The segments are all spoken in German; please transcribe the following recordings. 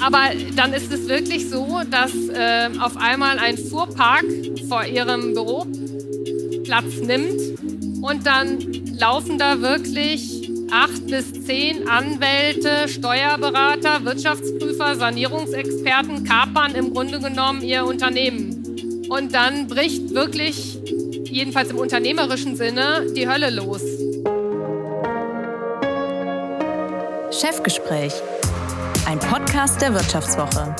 Aber dann ist es wirklich so, dass äh, auf einmal ein Fuhrpark vor ihrem Büro Platz nimmt und dann laufen da wirklich acht bis zehn Anwälte, Steuerberater, Wirtschaftsprüfer, Sanierungsexperten kapern im Grunde genommen ihr Unternehmen. Und dann bricht wirklich, jedenfalls im unternehmerischen Sinne, die Hölle los. Chefgespräch ein Podcast der Wirtschaftswoche.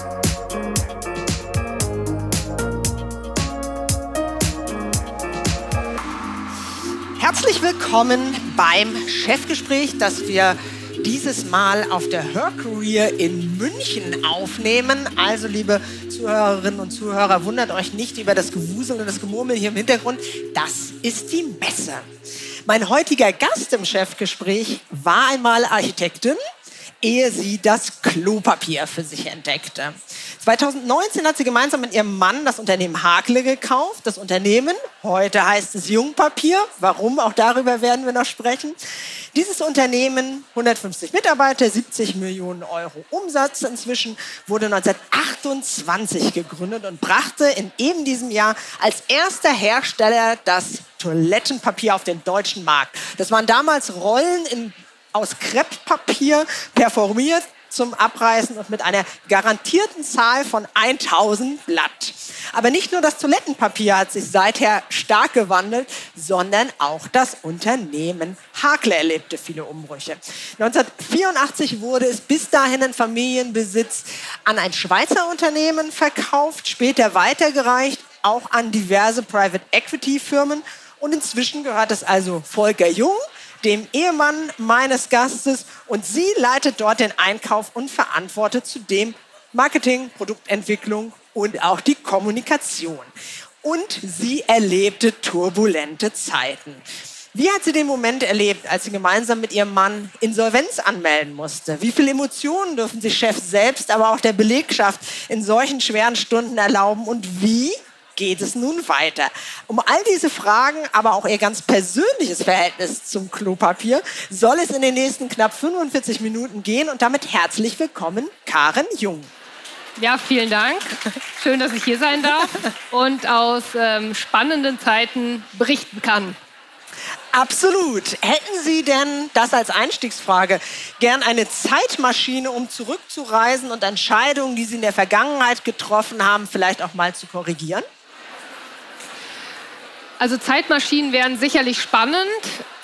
Herzlich willkommen beim Chefgespräch, das wir dieses Mal auf der Her Career in München aufnehmen. Also, liebe Zuhörerinnen und Zuhörer, wundert euch nicht über das Gewusel und das Gemurmel hier im Hintergrund. Das ist die Messe. Mein heutiger Gast im Chefgespräch war einmal Architektin ehe sie das Klopapier für sich entdeckte. 2019 hat sie gemeinsam mit ihrem Mann das Unternehmen Hakle gekauft. Das Unternehmen, heute heißt es Jungpapier. Warum? Auch darüber werden wir noch sprechen. Dieses Unternehmen, 150 Mitarbeiter, 70 Millionen Euro Umsatz inzwischen, wurde 1928 gegründet und brachte in eben diesem Jahr als erster Hersteller das Toilettenpapier auf den deutschen Markt. Das waren damals Rollen in aus Krepppapier performiert zum Abreißen und mit einer garantierten Zahl von 1000 Blatt. Aber nicht nur das Toilettenpapier hat sich seither stark gewandelt, sondern auch das Unternehmen Hakle erlebte viele Umbrüche. 1984 wurde es bis dahin in Familienbesitz an ein Schweizer Unternehmen verkauft, später weitergereicht, auch an diverse Private Equity Firmen und inzwischen gehört es also Volker Jung, dem Ehemann meines Gastes, und sie leitet dort den Einkauf und verantwortet zudem Marketing, Produktentwicklung und auch die Kommunikation. Und sie erlebte turbulente Zeiten. Wie hat sie den Moment erlebt, als sie gemeinsam mit ihrem Mann Insolvenz anmelden musste? Wie viele Emotionen dürfen sich Chef selbst, aber auch der Belegschaft in solchen schweren Stunden erlauben? Und wie geht es nun weiter? Um all diese Fragen, aber auch ihr ganz persönliches Verhältnis zum Klopapier, soll es in den nächsten knapp 45 Minuten gehen. Und damit herzlich willkommen, Karen Jung. Ja, vielen Dank. Schön, dass ich hier sein darf und aus ähm, spannenden Zeiten berichten kann. Absolut. Hätten Sie denn, das als Einstiegsfrage, gern eine Zeitmaschine, um zurückzureisen und Entscheidungen, die Sie in der Vergangenheit getroffen haben, vielleicht auch mal zu korrigieren? Also Zeitmaschinen wären sicherlich spannend,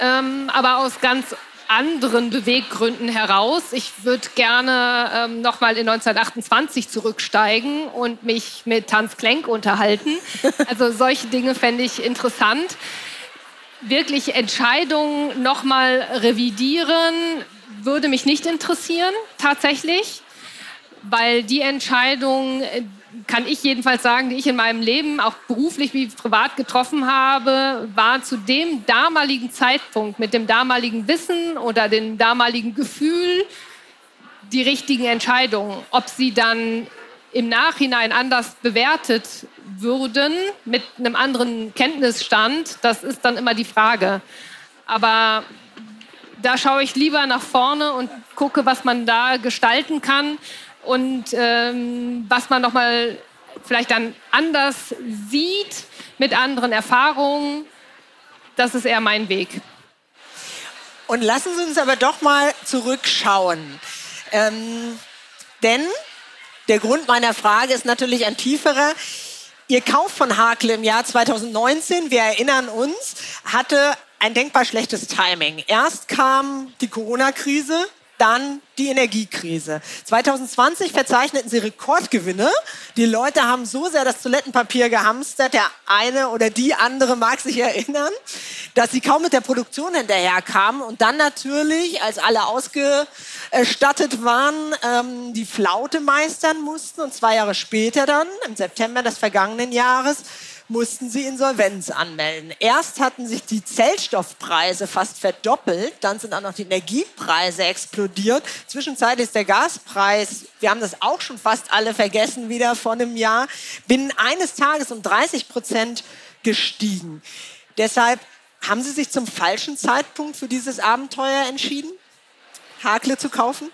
ähm, aber aus ganz anderen Beweggründen heraus. Ich würde gerne ähm, nochmal in 1928 zurücksteigen und mich mit Tanz Klenk unterhalten. Also solche Dinge fände ich interessant. Wirklich Entscheidungen nochmal revidieren würde mich nicht interessieren, tatsächlich, weil die Entscheidungen, kann ich jedenfalls sagen, die ich in meinem Leben auch beruflich wie privat getroffen habe, war zu dem damaligen Zeitpunkt mit dem damaligen Wissen oder dem damaligen Gefühl die richtigen Entscheidungen. Ob sie dann im Nachhinein anders bewertet würden mit einem anderen Kenntnisstand, das ist dann immer die Frage. Aber da schaue ich lieber nach vorne und gucke, was man da gestalten kann und ähm, was man noch mal vielleicht dann anders sieht mit anderen Erfahrungen. Das ist eher mein Weg. Und lassen Sie uns aber doch mal zurückschauen. Ähm, denn der Grund meiner Frage ist natürlich ein tieferer. Ihr Kauf von Hakle im Jahr 2019, wir erinnern uns, hatte ein denkbar schlechtes Timing. Erst kam die Corona-Krise, dann die Energiekrise. 2020 verzeichneten sie Rekordgewinne. Die Leute haben so sehr das Toilettenpapier gehamstert, der eine oder die andere mag sich erinnern, dass sie kaum mit der Produktion hinterherkamen und dann natürlich, als alle ausgestattet waren, ähm, die Flaute meistern mussten und zwei Jahre später dann, im September des vergangenen Jahres, mussten sie Insolvenz anmelden. Erst hatten sich die Zellstoffpreise fast verdoppelt, dann sind auch noch die Energiepreise explodiert. Zwischenzeitlich ist der Gaspreis, wir haben das auch schon fast alle vergessen, wieder vor einem Jahr, binnen eines Tages um 30 Prozent gestiegen. Deshalb haben Sie sich zum falschen Zeitpunkt für dieses Abenteuer entschieden, Hakle zu kaufen?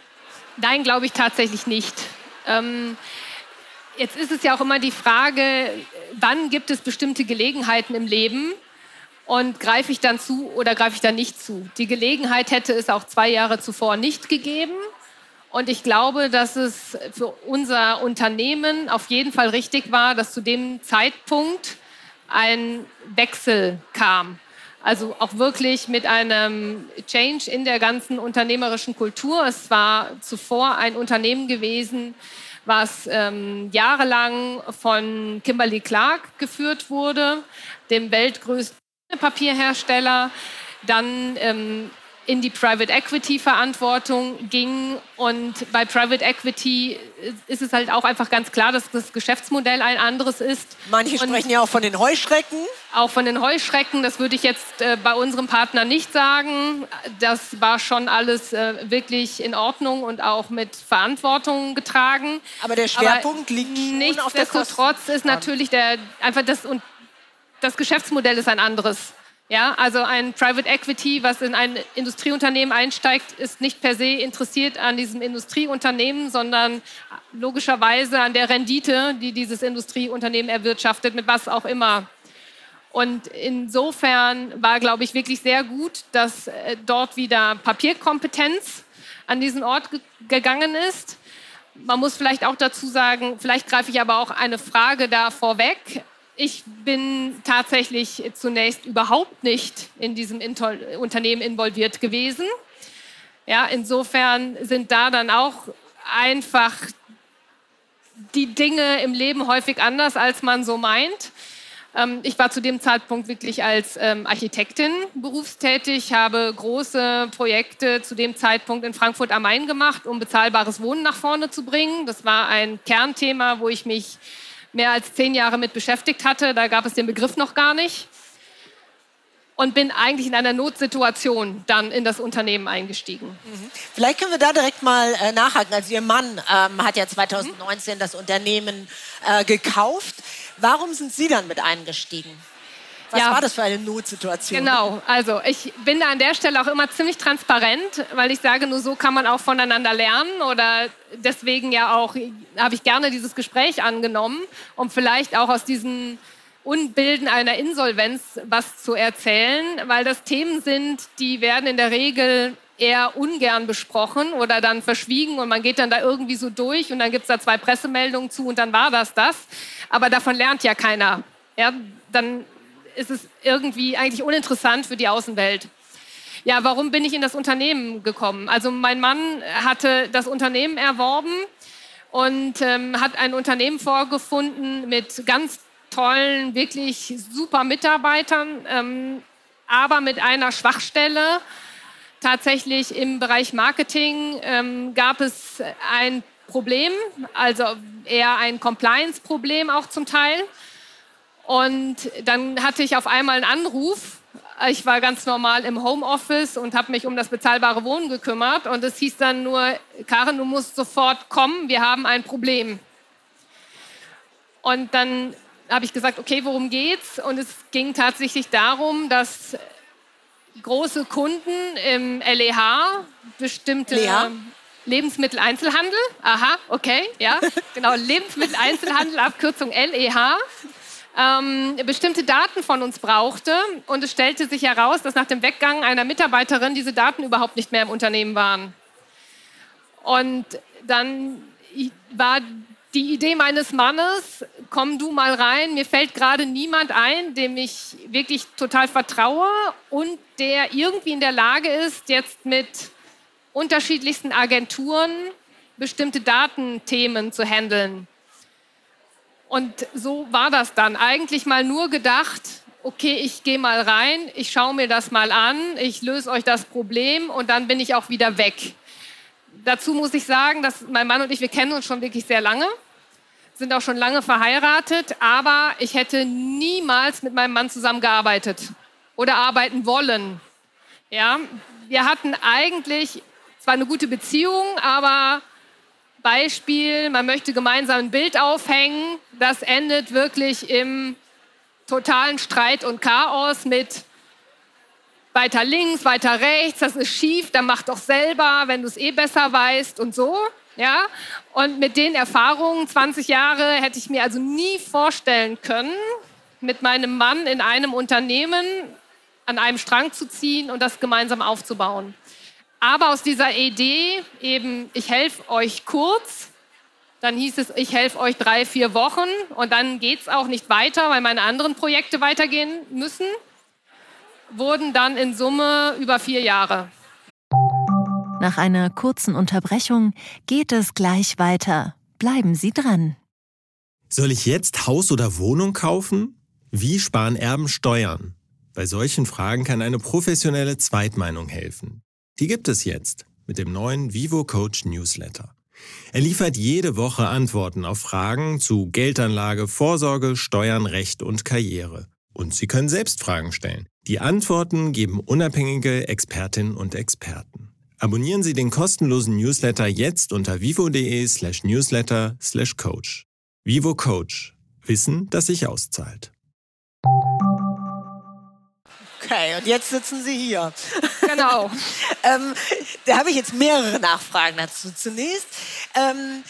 Nein, glaube ich tatsächlich nicht. Ähm, jetzt ist es ja auch immer die Frage, wann gibt es bestimmte Gelegenheiten im Leben und greife ich dann zu oder greife ich dann nicht zu? Die Gelegenheit hätte es auch zwei Jahre zuvor nicht gegeben. Und ich glaube, dass es für unser Unternehmen auf jeden Fall richtig war, dass zu dem Zeitpunkt ein Wechsel kam. Also auch wirklich mit einem Change in der ganzen unternehmerischen Kultur. Es war zuvor ein Unternehmen gewesen, was ähm, jahrelang von Kimberly Clark geführt wurde, dem weltgrößten Papierhersteller. Dann ähm, in die Private Equity Verantwortung ging. Und bei Private Equity ist es halt auch einfach ganz klar, dass das Geschäftsmodell ein anderes ist. Manche und sprechen ja auch von den Heuschrecken. Auch von den Heuschrecken, das würde ich jetzt äh, bei unserem Partner nicht sagen. Das war schon alles äh, wirklich in Ordnung und auch mit Verantwortung getragen. Aber der Schwerpunkt Aber liegt schon auf der Nichtsdestotrotz ist natürlich der, einfach das, und das Geschäftsmodell ist ein anderes. Ja, also ein Private Equity, was in ein Industrieunternehmen einsteigt, ist nicht per se interessiert an diesem Industrieunternehmen, sondern logischerweise an der Rendite, die dieses Industrieunternehmen erwirtschaftet, mit was auch immer. Und insofern war, glaube ich, wirklich sehr gut, dass äh, dort wieder Papierkompetenz an diesen Ort gegangen ist. Man muss vielleicht auch dazu sagen, vielleicht greife ich aber auch eine Frage da vorweg ich bin tatsächlich zunächst überhaupt nicht in diesem Inter Unternehmen involviert gewesen. Ja, insofern sind da dann auch einfach die Dinge im Leben häufig anders, als man so meint. Ähm, ich war zu dem Zeitpunkt wirklich als ähm, Architektin berufstätig, habe große Projekte zu dem Zeitpunkt in Frankfurt am Main gemacht, um bezahlbares Wohnen nach vorne zu bringen. Das war ein Kernthema, wo ich mich mehr als zehn Jahre mit beschäftigt hatte. Da gab es den Begriff noch gar nicht. Und bin eigentlich in einer Notsituation dann in das Unternehmen eingestiegen. Mhm. Vielleicht können wir da direkt mal äh, nachhaken. Also Ihr Mann ähm, hat ja 2019 mhm. das Unternehmen äh, gekauft. Warum sind Sie dann mit eingestiegen? Was ja, war das für eine Notsituation? Genau, also ich bin da an der Stelle auch immer ziemlich transparent, weil ich sage, nur so kann man auch voneinander lernen oder deswegen ja auch habe ich gerne dieses Gespräch angenommen, um vielleicht auch aus diesen Unbilden einer Insolvenz was zu erzählen, weil das Themen sind, die werden in der Regel eher ungern besprochen oder dann verschwiegen und man geht dann da irgendwie so durch und dann gibt es da zwei Pressemeldungen zu und dann war das das. Aber davon lernt ja keiner. Ja, dann ist es irgendwie eigentlich uninteressant für die Außenwelt. Ja, warum bin ich in das Unternehmen gekommen? Also mein Mann hatte das Unternehmen erworben und ähm, hat ein Unternehmen vorgefunden mit ganz tollen, wirklich super Mitarbeitern, ähm, aber mit einer Schwachstelle. Tatsächlich im Bereich Marketing ähm, gab es ein Problem, also eher ein Compliance-Problem auch zum Teil. Und dann hatte ich auf einmal einen Anruf. Ich war ganz normal im Homeoffice und habe mich um das bezahlbare Wohnen gekümmert. Und es hieß dann nur, Karin, du musst sofort kommen, wir haben ein Problem. Und dann habe ich gesagt, okay, worum geht's? Und es ging tatsächlich darum, dass große Kunden im LEH bestimmte Lea? Lebensmitteleinzelhandel, aha, okay, ja, genau, Lebensmitteleinzelhandel, Abkürzung LEH, ähm, bestimmte Daten von uns brauchte. Und es stellte sich heraus, dass nach dem Weggang einer Mitarbeiterin diese Daten überhaupt nicht mehr im Unternehmen waren. Und dann war die Idee meines Mannes, komm du mal rein, mir fällt gerade niemand ein, dem ich wirklich total vertraue und der irgendwie in der Lage ist, jetzt mit unterschiedlichsten Agenturen bestimmte Datenthemen zu handeln. Und so war das dann. Eigentlich mal nur gedacht, okay, ich gehe mal rein, ich schaue mir das mal an, ich löse euch das Problem und dann bin ich auch wieder weg. Dazu muss ich sagen, dass mein Mann und ich, wir kennen uns schon wirklich sehr lange, sind auch schon lange verheiratet, aber ich hätte niemals mit meinem Mann zusammengearbeitet oder arbeiten wollen. Ja, wir hatten eigentlich zwar eine gute Beziehung, aber Beispiel, man möchte gemeinsam ein Bild aufhängen, das endet wirklich im totalen Streit und Chaos mit weiter links, weiter rechts, das ist schief, dann mach doch selber, wenn du es eh besser weißt und so. Ja, und mit den Erfahrungen, 20 Jahre, hätte ich mir also nie vorstellen können, mit meinem Mann in einem Unternehmen an einem Strang zu ziehen und das gemeinsam aufzubauen. Aber aus dieser Idee eben, ich helfe euch kurz, dann hieß es, ich helfe euch drei, vier Wochen und dann geht es auch nicht weiter, weil meine anderen Projekte weitergehen müssen, wurden dann in Summe über vier Jahre. Nach einer kurzen Unterbrechung geht es gleich weiter. Bleiben Sie dran. Soll ich jetzt Haus oder Wohnung kaufen? Wie sparen Erben Steuern? Bei solchen Fragen kann eine professionelle Zweitmeinung helfen. Die gibt es jetzt mit dem neuen Vivo Coach Newsletter. Er liefert jede Woche Antworten auf Fragen zu Geldanlage, Vorsorge, Steuern, Recht und Karriere. Und Sie können selbst Fragen stellen. Die Antworten geben unabhängige Expertinnen und Experten. Abonnieren Sie den kostenlosen Newsletter jetzt unter vivo.de slash newsletter slash coach. Vivo Coach. Wissen, das sich auszahlt. Okay, und jetzt sitzen Sie hier. Genau. ähm, da habe ich jetzt mehrere Nachfragen dazu. Zunächst, ähm,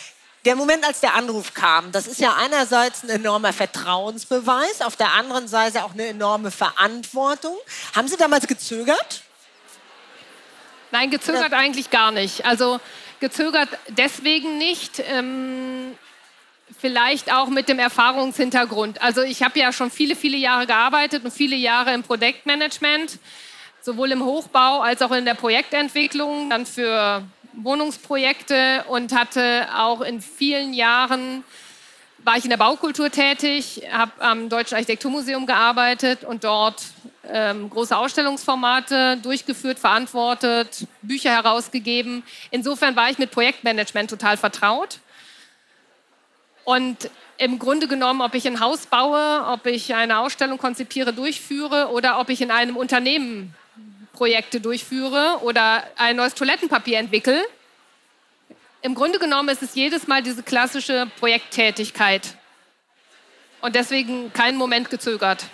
der Moment, als der Anruf kam, das ist ja einerseits ein enormer Vertrauensbeweis, auf der anderen Seite auch eine enorme Verantwortung. Haben Sie damals gezögert? Nein, gezögert eigentlich gar nicht. Also gezögert deswegen nicht. Ähm, vielleicht auch mit dem Erfahrungshintergrund. Also ich habe ja schon viele, viele Jahre gearbeitet und viele Jahre im Projektmanagement, sowohl im Hochbau als auch in der Projektentwicklung, dann für Wohnungsprojekte und hatte auch in vielen Jahren war ich in der Baukultur tätig, habe am Deutschen Architekturmuseum gearbeitet und dort ähm, große Ausstellungsformate durchgeführt, verantwortet, Bücher herausgegeben. Insofern war ich mit Projektmanagement total vertraut. Und im Grunde genommen, ob ich ein Haus baue, ob ich eine Ausstellung konzipiere, durchführe oder ob ich in einem Unternehmen Projekte durchführe oder ein neues Toilettenpapier entwickle, im Grunde genommen ist es jedes Mal diese klassische Projekttätigkeit. Und deswegen keinen Moment gezögert.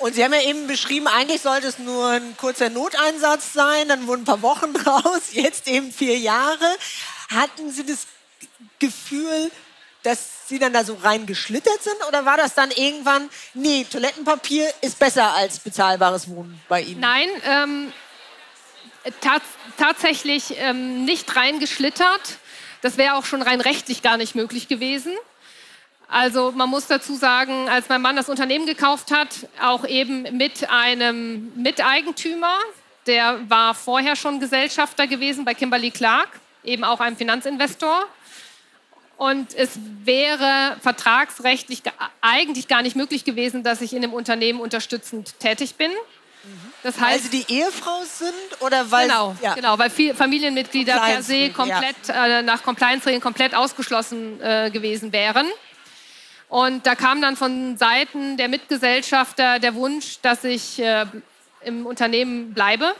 Und Sie haben ja eben beschrieben, eigentlich sollte es nur ein kurzer Noteinsatz sein, dann wurden ein paar Wochen draus, jetzt eben vier Jahre. Hatten Sie das Gefühl, dass Sie dann da so reingeschlittert sind? Oder war das dann irgendwann, nee, Toilettenpapier ist besser als bezahlbares Wohnen bei Ihnen? Nein, ähm, tats tatsächlich ähm, nicht reingeschlittert. Das wäre auch schon rein rechtlich gar nicht möglich gewesen. Also man muss dazu sagen, als mein Mann das Unternehmen gekauft hat, auch eben mit einem Miteigentümer, der war vorher schon Gesellschafter gewesen bei Kimberly Clark, eben auch einem Finanzinvestor. Und es wäre vertragsrechtlich eigentlich gar nicht möglich gewesen, dass ich in dem Unternehmen unterstützend tätig bin. Das heißt, weil sie die Ehefrau sind oder weil genau, ja. genau, weil Familienmitglieder per se komplett ja. äh, nach Compliance-Regeln komplett ausgeschlossen äh, gewesen wären. Und da kam dann von Seiten der Mitgesellschafter der Wunsch, dass ich äh, im Unternehmen bleibe.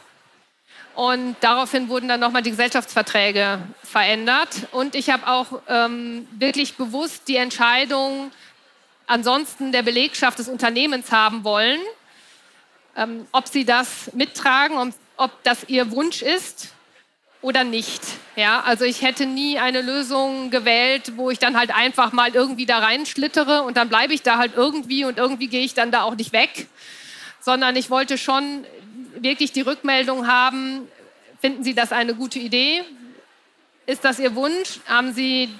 Und daraufhin wurden dann nochmal die Gesellschaftsverträge verändert. Und ich habe auch ähm, wirklich bewusst die Entscheidung ansonsten der Belegschaft des Unternehmens haben wollen, ähm, ob sie das mittragen und ob das ihr Wunsch ist oder nicht. Ja, also ich hätte nie eine Lösung gewählt, wo ich dann halt einfach mal irgendwie da reinschlittere und dann bleibe ich da halt irgendwie und irgendwie gehe ich dann da auch nicht weg, sondern ich wollte schon wirklich die Rückmeldung haben, finden Sie das eine gute Idee? Ist das Ihr Wunsch? Haben Sie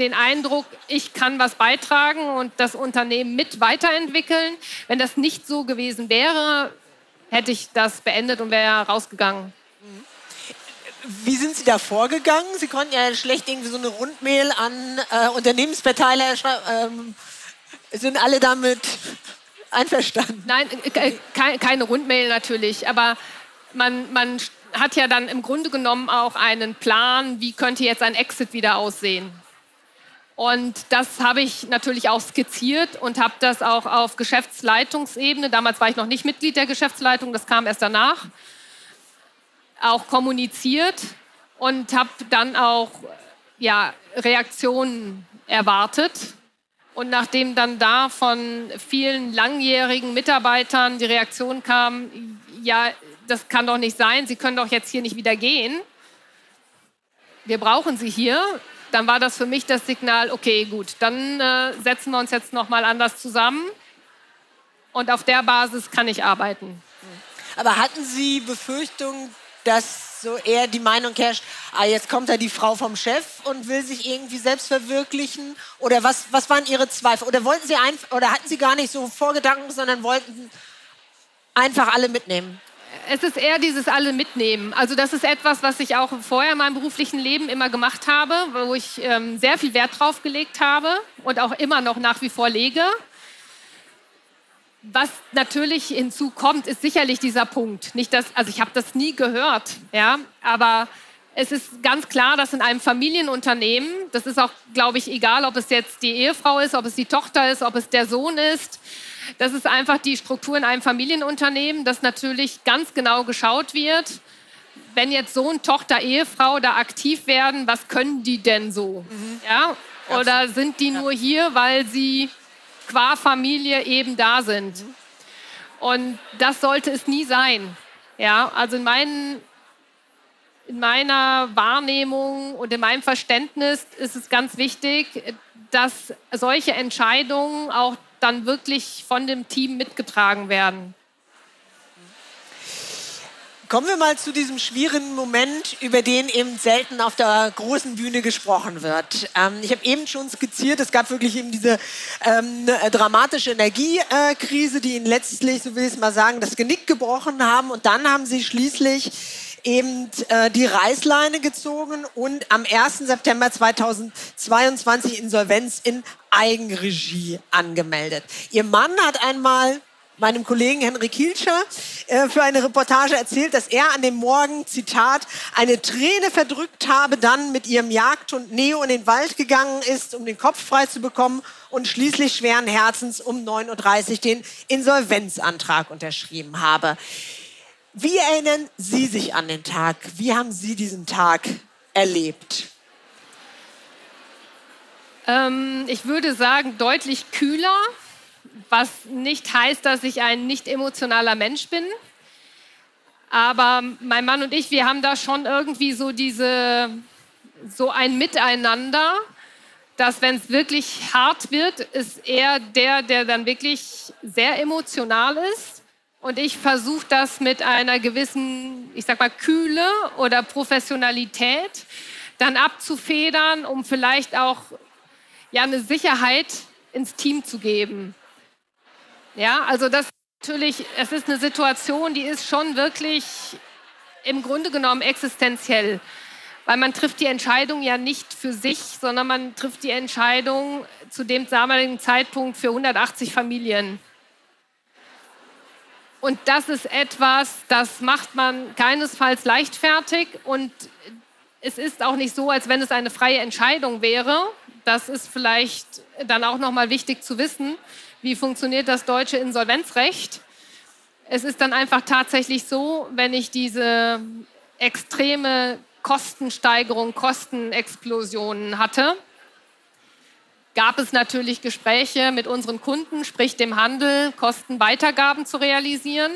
den Eindruck, ich kann was beitragen und das Unternehmen mit weiterentwickeln? Wenn das nicht so gewesen wäre, hätte ich das beendet und wäre rausgegangen. Wie sind Sie da vorgegangen? Sie konnten ja schlecht irgendwie so eine Rundmail an äh, Unternehmensverteiler schreiben. Ähm, sind alle damit einverstanden? Nein, äh, keine Rundmail natürlich, aber man, man hat ja dann im Grunde genommen auch einen Plan, wie könnte jetzt ein Exit wieder aussehen. Und das habe ich natürlich auch skizziert und habe das auch auf Geschäftsleitungsebene, damals war ich noch nicht Mitglied der Geschäftsleitung, das kam erst danach, auch kommuniziert und habe dann auch ja, Reaktionen erwartet. Und nachdem dann da von vielen langjährigen Mitarbeitern die Reaktion kam, ja, das kann doch nicht sein, Sie können doch jetzt hier nicht wieder gehen. Wir brauchen Sie hier. dann war das für mich das Signal, okay, gut, dann äh, setzen wir uns jetzt nochmal anders zusammen und auf der Basis kann ich arbeiten. Aber hatten Sie Befürchtungen, dass so eher die Meinung herrscht, ah, jetzt kommt da die Frau vom Chef und will sich irgendwie selbst verwirklichen? Oder was, was waren Ihre Zweifel? Oder wollten Sie ein, oder hatten Sie gar nicht so Vorgedanken, sondern wollten einfach alle mitnehmen? Es ist eher dieses alle mitnehmen. Also das ist etwas, was ich auch vorher in meinem beruflichen Leben immer gemacht habe, wo ich ähm, sehr viel Wert drauf gelegt habe und auch immer noch nach wie vor lege. Was natürlich hinzukommt, ist sicherlich dieser Punkt. Nicht dass, also ich habe das nie gehört, ja, aber es ist ganz klar, dass in einem Familienunternehmen, das ist auch, glaube ich, egal, ob es jetzt die Ehefrau ist, ob es die Tochter ist, ob es der Sohn ist, das ist einfach die Struktur in einem Familienunternehmen, dass natürlich ganz genau geschaut wird, wenn jetzt Sohn, Tochter, Ehefrau da aktiv werden, was können die denn so? Mhm. Ja? Oder sind die nur hier, weil sie qua Familie eben da sind. Und das sollte es nie sein. Ja, also in, meinen, in meiner Wahrnehmung und in meinem Verständnis ist es ganz wichtig, dass solche Entscheidungen auch dann wirklich von dem Team mitgetragen werden. Kommen wir mal zu diesem schwierigen Moment, über den eben selten auf der großen Bühne gesprochen wird. Ähm, ich habe eben schon skizziert, es gab wirklich eben diese ähm, dramatische Energiekrise, die ihnen letztlich, so will ich es mal sagen, das Genick gebrochen haben. Und dann haben sie schließlich eben äh, die Reißleine gezogen und am 1. September 2022 Insolvenz in Eigenregie angemeldet. Ihr Mann hat einmal meinem Kollegen Henrik Hilscher äh, für eine Reportage erzählt, dass er an dem Morgen, Zitat, eine Träne verdrückt habe, dann mit ihrem Jagdhund Neo in den Wald gegangen ist, um den Kopf frei zu bekommen und schließlich schweren Herzens um 9.30 Uhr den Insolvenzantrag unterschrieben habe. Wie erinnern Sie sich an den Tag? Wie haben Sie diesen Tag erlebt? Ähm, ich würde sagen, deutlich kühler was nicht heißt, dass ich ein nicht emotionaler Mensch bin. Aber mein Mann und ich, wir haben da schon irgendwie so diese, so ein Miteinander, dass wenn es wirklich hart wird, ist er der, der dann wirklich sehr emotional ist. Und ich versuche das mit einer gewissen, ich sag mal, Kühle oder Professionalität dann abzufedern, um vielleicht auch ja, eine Sicherheit ins Team zu geben. Ja, also das natürlich, es ist eine Situation, die ist schon wirklich im Grunde genommen existenziell. Weil man trifft die Entscheidung ja nicht für sich, sondern man trifft die Entscheidung zu dem damaligen Zeitpunkt für 180 Familien. Und das ist etwas, das macht man keinesfalls leichtfertig. Und es ist auch nicht so, als wenn es eine freie Entscheidung wäre. Das ist vielleicht dann auch noch mal wichtig zu wissen wie funktioniert das deutsche Insolvenzrecht. Es ist dann einfach tatsächlich so, wenn ich diese extreme Kostensteigerung, Kostenexplosionen hatte, gab es natürlich Gespräche mit unseren Kunden, sprich dem Handel, Kostenweitergaben zu realisieren.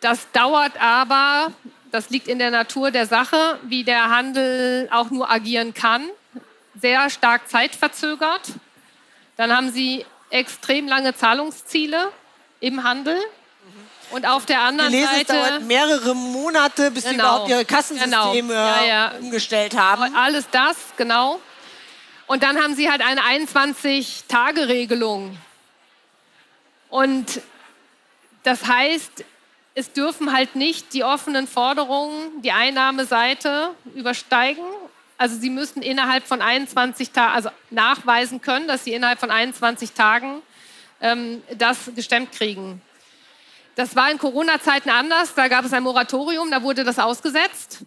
Das dauert aber, das liegt in der Natur der Sache, wie der Handel auch nur agieren kann, sehr stark zeitverzögert. Dann haben sie extrem lange Zahlungsziele im Handel. Und auf der anderen lese, Seite. Es dauert mehrere Monate, bis genau, sie überhaupt ihre Kassensysteme genau. ja, ja. umgestellt haben. Alles das, genau. Und dann haben sie halt eine 21-Tage-Regelung. Und das heißt, es dürfen halt nicht die offenen Forderungen, die Einnahmeseite übersteigen also Sie müssen innerhalb von 21 Tagen, also nachweisen können, dass Sie innerhalb von 21 Tagen ähm, das gestemmt kriegen. Das war in Corona-Zeiten anders. Da gab es ein Moratorium, da wurde das ausgesetzt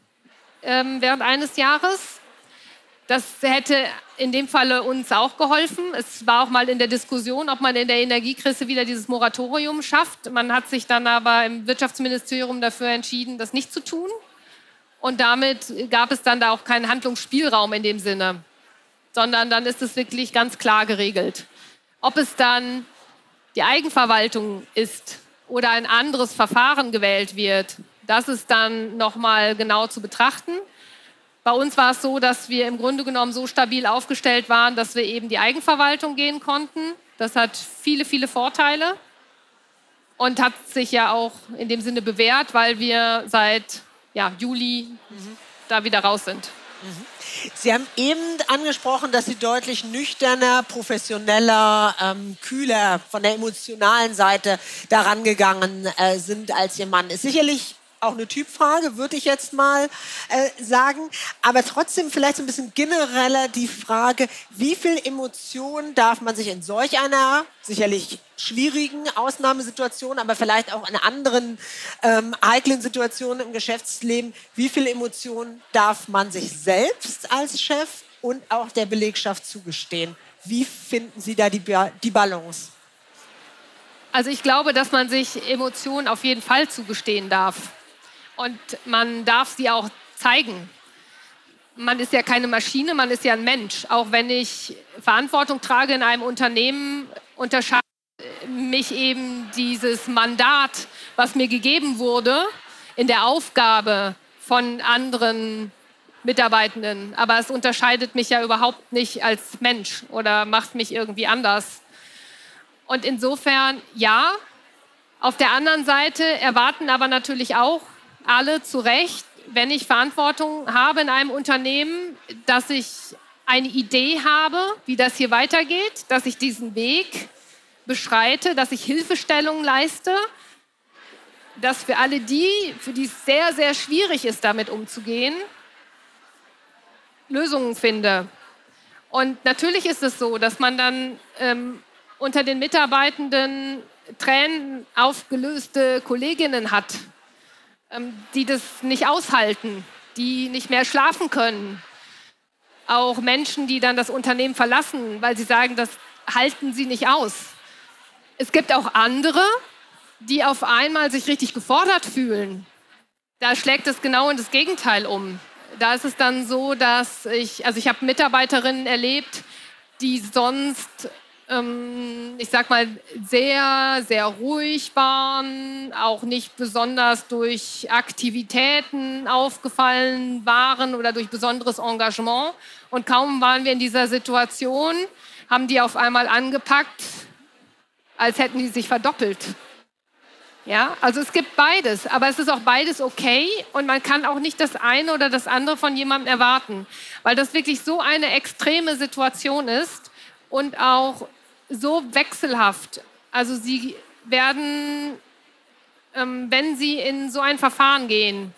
ähm, während eines Jahres. Das hätte in dem Falle uns auch geholfen. Es war auch mal in der Diskussion, ob man in der Energiekrise wieder dieses Moratorium schafft. Man hat sich dann aber im Wirtschaftsministerium dafür entschieden, das nicht zu tun. Und damit gab es dann da auch keinen Handlungsspielraum in dem Sinne, sondern dann ist es wirklich ganz klar geregelt. Ob es dann die Eigenverwaltung ist oder ein anderes Verfahren gewählt wird, das ist dann noch mal genau zu betrachten. Bei uns war es so, dass wir im Grunde genommen so stabil aufgestellt waren, dass wir eben die Eigenverwaltung gehen konnten. Das hat viele, viele Vorteile und hat sich ja auch in dem Sinne bewährt, weil wir seit ja, Juli mhm. da wieder raus sind. Sie haben eben angesprochen, dass Sie deutlich nüchterner, professioneller, ähm, kühler von der emotionalen Seite daran gegangen äh, sind als Ihr Mann. Ist sicherlich auch eine Typfrage, würde ich jetzt mal äh, sagen. Aber trotzdem vielleicht so ein bisschen genereller die Frage, wie viel Emotion darf man sich in solch einer sicherlich schwierigen Ausnahmesituation, aber vielleicht auch in anderen ähm, heiklen Situationen im Geschäftsleben, wie viel Emotion darf man sich selbst als Chef und auch der Belegschaft zugestehen? Wie finden Sie da die, die Balance? Also ich glaube, dass man sich Emotionen auf jeden Fall zugestehen darf und man darf sie auch zeigen. Man ist ja keine Maschine, man ist ja ein Mensch. Auch wenn ich Verantwortung trage in einem Unternehmen, unterscheidet mich eben dieses Mandat, was mir gegeben wurde, in der Aufgabe von anderen Mitarbeitenden. Aber es unterscheidet mich ja überhaupt nicht als Mensch oder macht mich irgendwie anders. Und insofern ja. Auf der anderen Seite erwarten aber natürlich auch alle zu Recht, wenn ich Verantwortung habe in einem Unternehmen, dass ich eine Idee habe, wie das hier weitergeht, dass ich diesen Weg beschreite, dass ich Hilfestellungen leiste, dass für alle die, für die es sehr, sehr schwierig ist, damit umzugehen, Lösungen finde. Und natürlich ist es so, dass man dann ähm, unter den Mitarbeitenden Tränen aufgelöste Kolleginnen hat, die das nicht aushalten, die nicht mehr schlafen können. Auch Menschen, die dann das Unternehmen verlassen, weil sie sagen, das halten sie nicht aus. Es gibt auch andere, die auf einmal sich richtig gefordert fühlen. Da schlägt es genau in das Gegenteil um. Da ist es dann so, dass ich, also ich habe Mitarbeiterinnen erlebt, die sonst ähm, ich sag mal, sehr, sehr ruhig waren, auch nicht besonders durch Aktivitäten aufgefallen waren oder durch besonderes Engagement. Und kaum waren wir in dieser Situation, haben die auf einmal angepackt, als hätten die sich verdoppelt. Ja, also es gibt beides, aber es ist auch beides okay und man kann auch nicht das eine oder das andere von jemandem erwarten, weil das wirklich so eine extreme Situation ist und auch so wechselhaft. Also sie werden, ähm, wenn sie in so ein Verfahren gehen,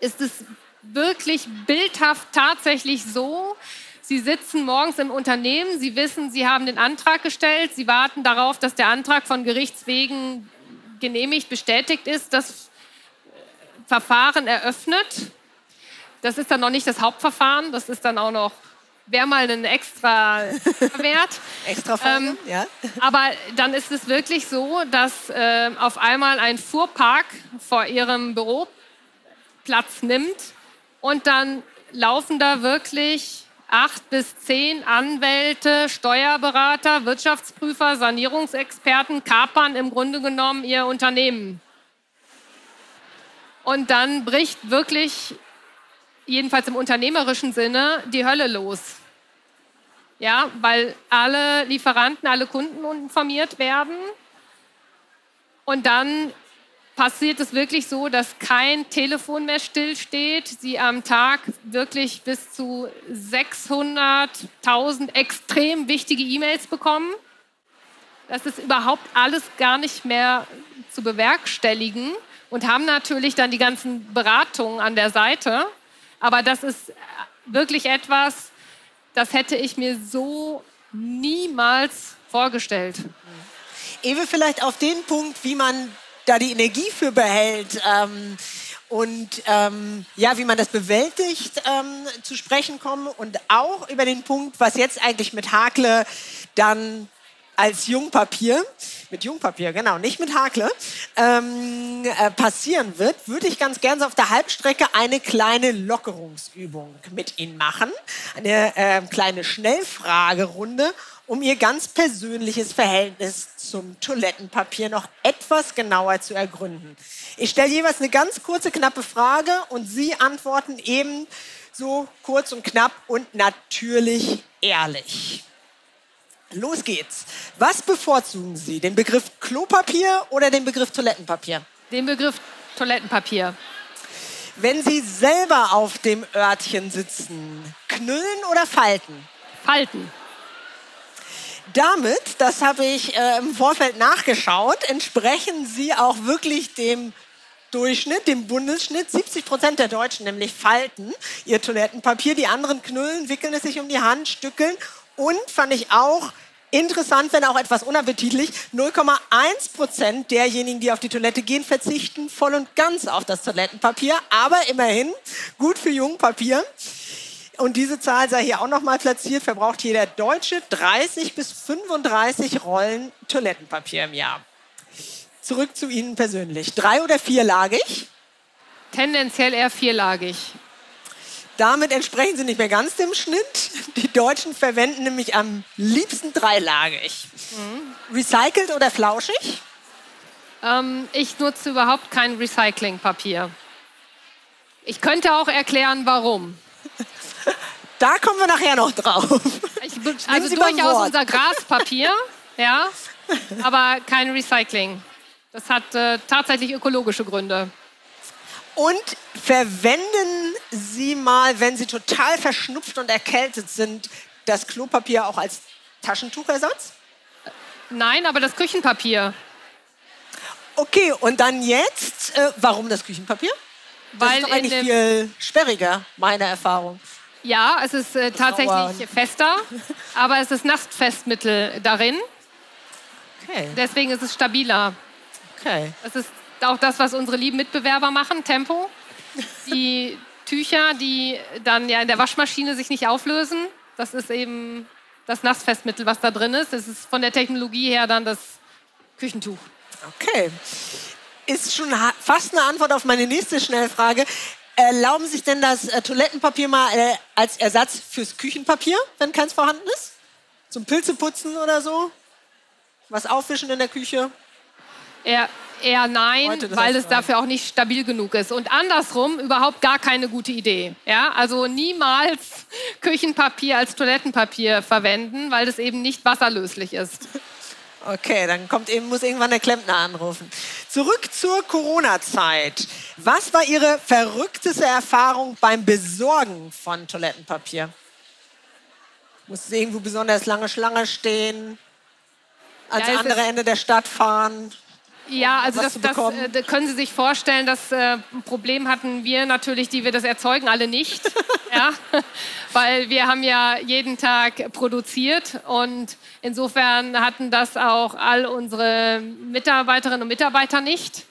ist es wirklich bildhaft tatsächlich so, Sie sitzen morgens im Unternehmen, Sie wissen, Sie haben den Antrag gestellt, Sie warten darauf, dass der Antrag von Gerichtswegen genehmigt, bestätigt ist, das Verfahren eröffnet. Das ist dann noch nicht das Hauptverfahren, das ist dann auch noch wäre mal ein extra Wert. extra Folge, ähm, ja. Aber dann ist es wirklich so, dass äh, auf einmal ein Fuhrpark vor ihrem Büro Platz nimmt und dann laufen da wirklich acht bis zehn Anwälte, Steuerberater, Wirtschaftsprüfer, Sanierungsexperten kapern im Grunde genommen ihr Unternehmen. Und dann bricht wirklich, jedenfalls im unternehmerischen Sinne, die Hölle los. Ja, weil alle Lieferanten, alle Kunden informiert werden. Und dann passiert es wirklich so, dass kein Telefon mehr stillsteht. Sie am Tag wirklich bis zu 600.000 extrem wichtige E-Mails bekommen. Das ist überhaupt alles gar nicht mehr zu bewerkstelligen und haben natürlich dann die ganzen Beratungen an der Seite. Aber das ist wirklich etwas, das hätte ich mir so niemals vorgestellt. Ewe, vielleicht auf den Punkt, wie man da die Energie für behält ähm, und ähm, ja, wie man das bewältigt, ähm, zu sprechen kommen und auch über den Punkt, was jetzt eigentlich mit Hakle dann als Jungpapier, mit Jungpapier, genau, nicht mit Hakle, ähm, äh, passieren wird, würde ich ganz gerne so auf der Halbstrecke eine kleine Lockerungsübung mit Ihnen machen. Eine äh, kleine Schnellfragerunde, um Ihr ganz persönliches Verhältnis zum Toilettenpapier noch etwas genauer zu ergründen. Ich stelle jeweils eine ganz kurze, knappe Frage und Sie antworten eben So kurz und knapp und natürlich ehrlich. Los geht's. Was bevorzugen Sie? Den Begriff Klopapier oder den Begriff Toilettenpapier? Den Begriff Toilettenpapier. Wenn Sie selber auf dem Örtchen sitzen, knüllen oder falten? Falten. Damit, das habe ich äh, im Vorfeld nachgeschaut, entsprechen Sie auch wirklich dem Durchschnitt, dem Bundesschnitt. 70 Prozent der Deutschen nämlich falten ihr Toilettenpapier. Die anderen knüllen, wickeln es sich um die Hand, stückeln. Und fand ich auch interessant, wenn auch etwas unappetitlich, 0,1 Prozent derjenigen, die auf die Toilette gehen, verzichten voll und ganz auf das Toilettenpapier. Aber immerhin gut für Jungpapier. Und diese Zahl sei hier auch nochmal platziert, verbraucht jeder Deutsche 30 bis 35 Rollen Toilettenpapier im Jahr zurück zu Ihnen persönlich. Drei- oder vierlagig? Tendenziell eher vierlagig. Damit entsprechen Sie nicht mehr ganz dem Schnitt. Die Deutschen verwenden nämlich am liebsten dreilagig. Mhm. Recycelt oder flauschig? Ähm, ich nutze überhaupt kein Recyclingpapier. Ich könnte auch erklären, warum. Da kommen wir nachher noch drauf. Ich, also durchaus unser Graspapier, ja, aber kein Recycling. Das hat äh, tatsächlich ökologische Gründe. Und verwenden Sie mal, wenn Sie total verschnupft und erkältet sind, das Klopapier auch als Taschentuchersatz? Nein, aber das Küchenpapier. Okay, und dann jetzt, äh, warum das Küchenpapier? Das Weil ist doch eigentlich viel sperriger, meine Erfahrung. Ja, es ist äh, tatsächlich fester, aber es ist Nachtfestmittel darin. Okay. Deswegen ist es stabiler. Okay. Das ist auch das, was unsere lieben Mitbewerber machen, Tempo. Die Tücher, die dann ja in der Waschmaschine sich nicht auflösen, das ist eben das Nassfestmittel, was da drin ist. Das ist von der Technologie her dann das Küchentuch. Okay. Ist schon fast eine Antwort auf meine nächste Schnellfrage. Erlauben Sie sich denn das äh, Toilettenpapier mal äh, als Ersatz fürs Küchenpapier, wenn keins vorhanden ist? Zum Pilzeputzen oder so? Was aufwischen in der Küche? Eher, eher nein, weil es dafür auch nicht stabil genug ist. Und andersrum überhaupt gar keine gute Idee. Ja? Also niemals Küchenpapier als Toilettenpapier verwenden, weil das eben nicht wasserlöslich ist. Okay, dann kommt eben, muss irgendwann der Klempner anrufen. Zurück zur Corona-Zeit. Was war Ihre verrückteste Erfahrung beim Besorgen von Toilettenpapier? Mussten Sie irgendwo besonders lange Schlange stehen? Ans ja, andere Ende der Stadt fahren? Ja, also das, das äh, können Sie sich vorstellen, das äh, Problem hatten wir natürlich, die wir das erzeugen, alle nicht. ja? Weil wir haben ja jeden Tag produziert und insofern hatten das auch all unsere Mitarbeiterinnen und Mitarbeiter nicht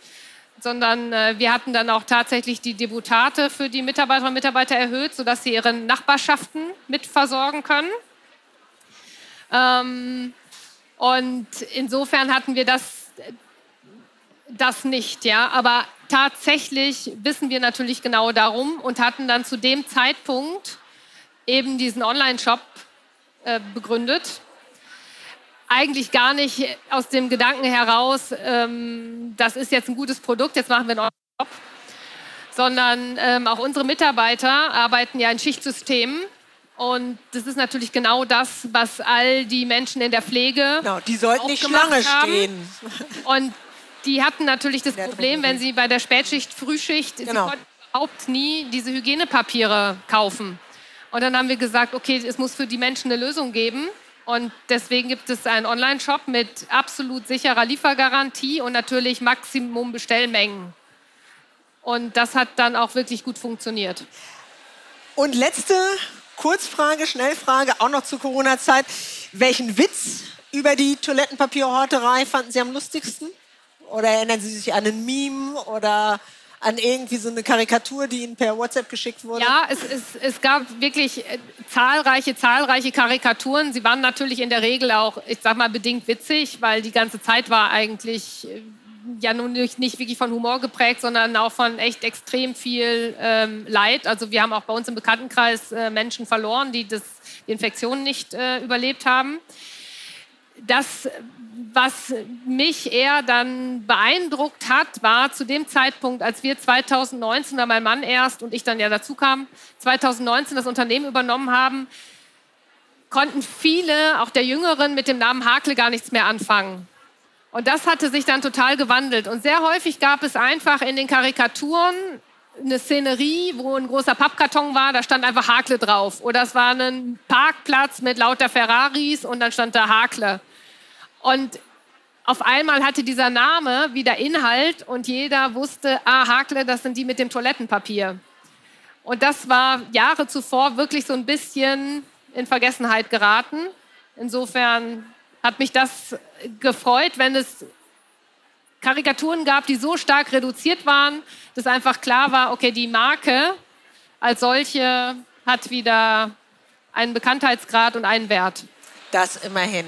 sondern äh, wir hatten dann auch tatsächlich die Deputate für die Mitarbeiterinnen und Mitarbeiter erhöht, sodass sie ihre Nachbarschaften mitversorgen können. Ähm, und insofern hatten wir das das nicht, ja. Aber tatsächlich wissen wir natürlich genau darum und hatten dann zu dem Zeitpunkt eben diesen Online-Shop äh, begründet. Eigentlich gar nicht aus dem Gedanken heraus, ähm, das ist jetzt ein gutes Produkt, jetzt machen wir einen Online-Shop, sondern ähm, auch unsere Mitarbeiter arbeiten ja in Schichtsystemen. Und das ist natürlich genau das, was all die Menschen in der Pflege. Genau, die sollten nicht Schlange stehen. Und die hatten natürlich das Problem, wenn sie bei der Spätschicht, Frühschicht, genau. sie konnten überhaupt nie diese Hygienepapiere kaufen. Und dann haben wir gesagt, okay, es muss für die Menschen eine Lösung geben. Und deswegen gibt es einen Online-Shop mit absolut sicherer Liefergarantie und natürlich Maximum Bestellmengen. Und das hat dann auch wirklich gut funktioniert. Und letzte Kurzfrage, Schnellfrage, auch noch zur Corona-Zeit. Welchen Witz über die Toilettenpapierhorterei fanden Sie am lustigsten? Oder erinnern Sie sich an ein Meme oder an irgendwie so eine Karikatur, die Ihnen per WhatsApp geschickt wurde? Ja, es, es, es gab wirklich äh, zahlreiche, zahlreiche Karikaturen. Sie waren natürlich in der Regel auch, ich sag mal, bedingt witzig, weil die ganze Zeit war eigentlich äh, ja nun nicht, nicht wirklich von Humor geprägt, sondern auch von echt extrem viel ähm, Leid. Also wir haben auch bei uns im Bekanntenkreis äh, Menschen verloren, die das, die Infektion nicht äh, überlebt haben. Das was mich eher dann beeindruckt hat, war zu dem Zeitpunkt, als wir 2019, da mein Mann erst und ich dann ja dazu kam, 2019 das Unternehmen übernommen haben, konnten viele, auch der Jüngeren, mit dem Namen Hakle gar nichts mehr anfangen. Und das hatte sich dann total gewandelt. Und sehr häufig gab es einfach in den Karikaturen eine Szenerie, wo ein großer Pappkarton war, da stand einfach Hakle drauf. Oder es war ein Parkplatz mit lauter Ferraris und dann stand da Hakle. Und auf einmal hatte dieser Name wieder Inhalt und jeder wusste, ah, Hakle, das sind die mit dem Toilettenpapier. Und das war Jahre zuvor wirklich so ein bisschen in Vergessenheit geraten. Insofern hat mich das gefreut, wenn es Karikaturen gab, die so stark reduziert waren, dass einfach klar war, okay, die Marke als solche hat wieder einen Bekanntheitsgrad und einen Wert. Das immerhin.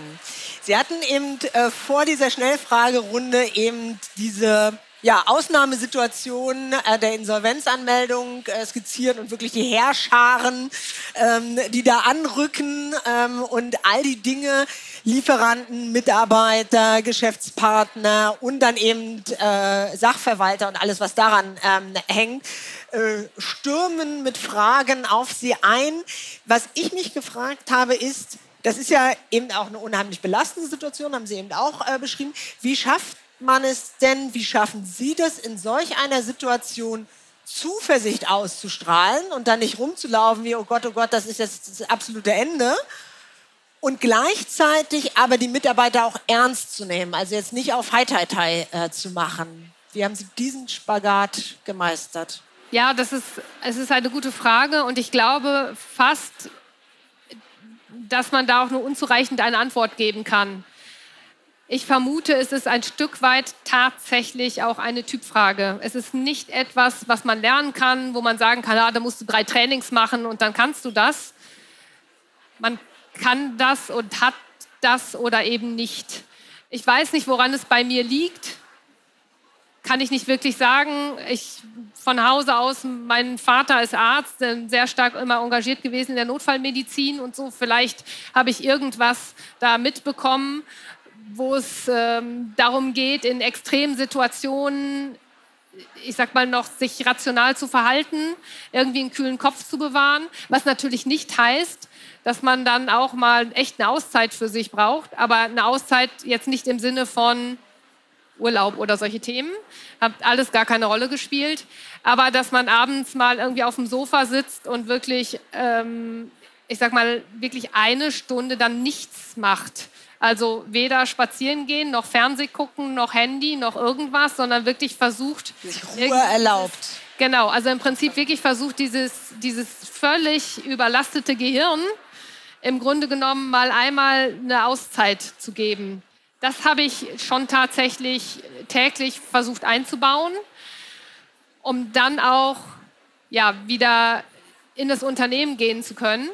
Sie hatten eben äh, vor dieser Schnellfragerunde eben diese ja, Ausnahmesituation äh, der Insolvenzanmeldung äh, skizziert und wirklich die Herrscharen, ähm, die da anrücken ähm, und all die Dinge, Lieferanten, Mitarbeiter, Geschäftspartner und dann eben äh, Sachverwalter und alles, was daran ähm, hängt, äh, stürmen mit Fragen auf sie ein. Was ich mich gefragt habe, ist, das ist ja eben auch eine unheimlich belastende Situation, haben Sie eben auch äh, beschrieben. Wie schafft man es denn, wie schaffen Sie das in solch einer Situation, Zuversicht auszustrahlen und dann nicht rumzulaufen wie, oh Gott, oh Gott, das ist jetzt das absolute Ende. Und gleichzeitig aber die Mitarbeiter auch ernst zu nehmen, also jetzt nicht auf Hai-Tai-Tai äh, zu machen. Wie haben Sie diesen Spagat gemeistert? Ja, das ist, es ist eine gute Frage und ich glaube fast, dass man da auch nur unzureichend eine Antwort geben kann. Ich vermute, es ist ein Stück weit tatsächlich auch eine Typfrage. Es ist nicht etwas, was man lernen kann, wo man sagen kann, ah, da musst du drei Trainings machen und dann kannst du das. Man kann das und hat das oder eben nicht. Ich weiß nicht, woran es bei mir liegt kann ich nicht wirklich sagen. Ich von Hause aus, mein Vater ist Arzt, sehr stark immer engagiert gewesen in der Notfallmedizin und so. Vielleicht habe ich irgendwas da mitbekommen, wo es ähm, darum geht, in extremen Situationen, ich sag mal noch, sich rational zu verhalten, irgendwie einen kühlen Kopf zu bewahren, was natürlich nicht heißt, dass man dann auch mal echt eine Auszeit für sich braucht, aber eine Auszeit jetzt nicht im Sinne von Urlaub oder solche Themen. Hat alles gar keine Rolle gespielt. Aber dass man abends mal irgendwie auf dem Sofa sitzt und wirklich, ähm, ich sag mal, wirklich eine Stunde dann nichts macht. Also weder spazieren gehen, noch Fernseh gucken, noch Handy, noch irgendwas, sondern wirklich versucht. Sich Ruhe erlaubt. Genau, also im Prinzip wirklich versucht, dieses, dieses völlig überlastete Gehirn im Grunde genommen mal einmal eine Auszeit zu geben. Das habe ich schon tatsächlich täglich versucht einzubauen, um dann auch ja, wieder in das Unternehmen gehen zu können.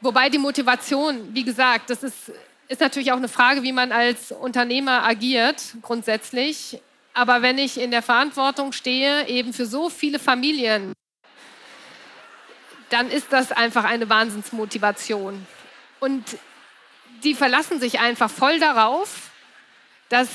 Wobei die Motivation, wie gesagt, das ist, ist natürlich auch eine Frage, wie man als Unternehmer agiert, grundsätzlich. Aber wenn ich in der Verantwortung stehe, eben für so viele Familien, dann ist das einfach eine Wahnsinnsmotivation. Und die verlassen sich einfach voll darauf, dass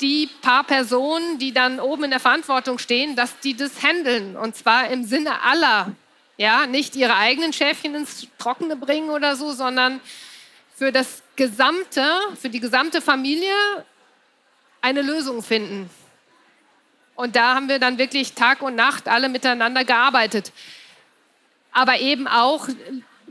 die paar Personen, die dann oben in der Verantwortung stehen, dass die das handeln. Und zwar im Sinne aller. Ja, nicht ihre eigenen Schäfchen ins Trockene bringen oder so, sondern für das gesamte, für die gesamte Familie eine Lösung finden. Und da haben wir dann wirklich Tag und Nacht alle miteinander gearbeitet. Aber eben auch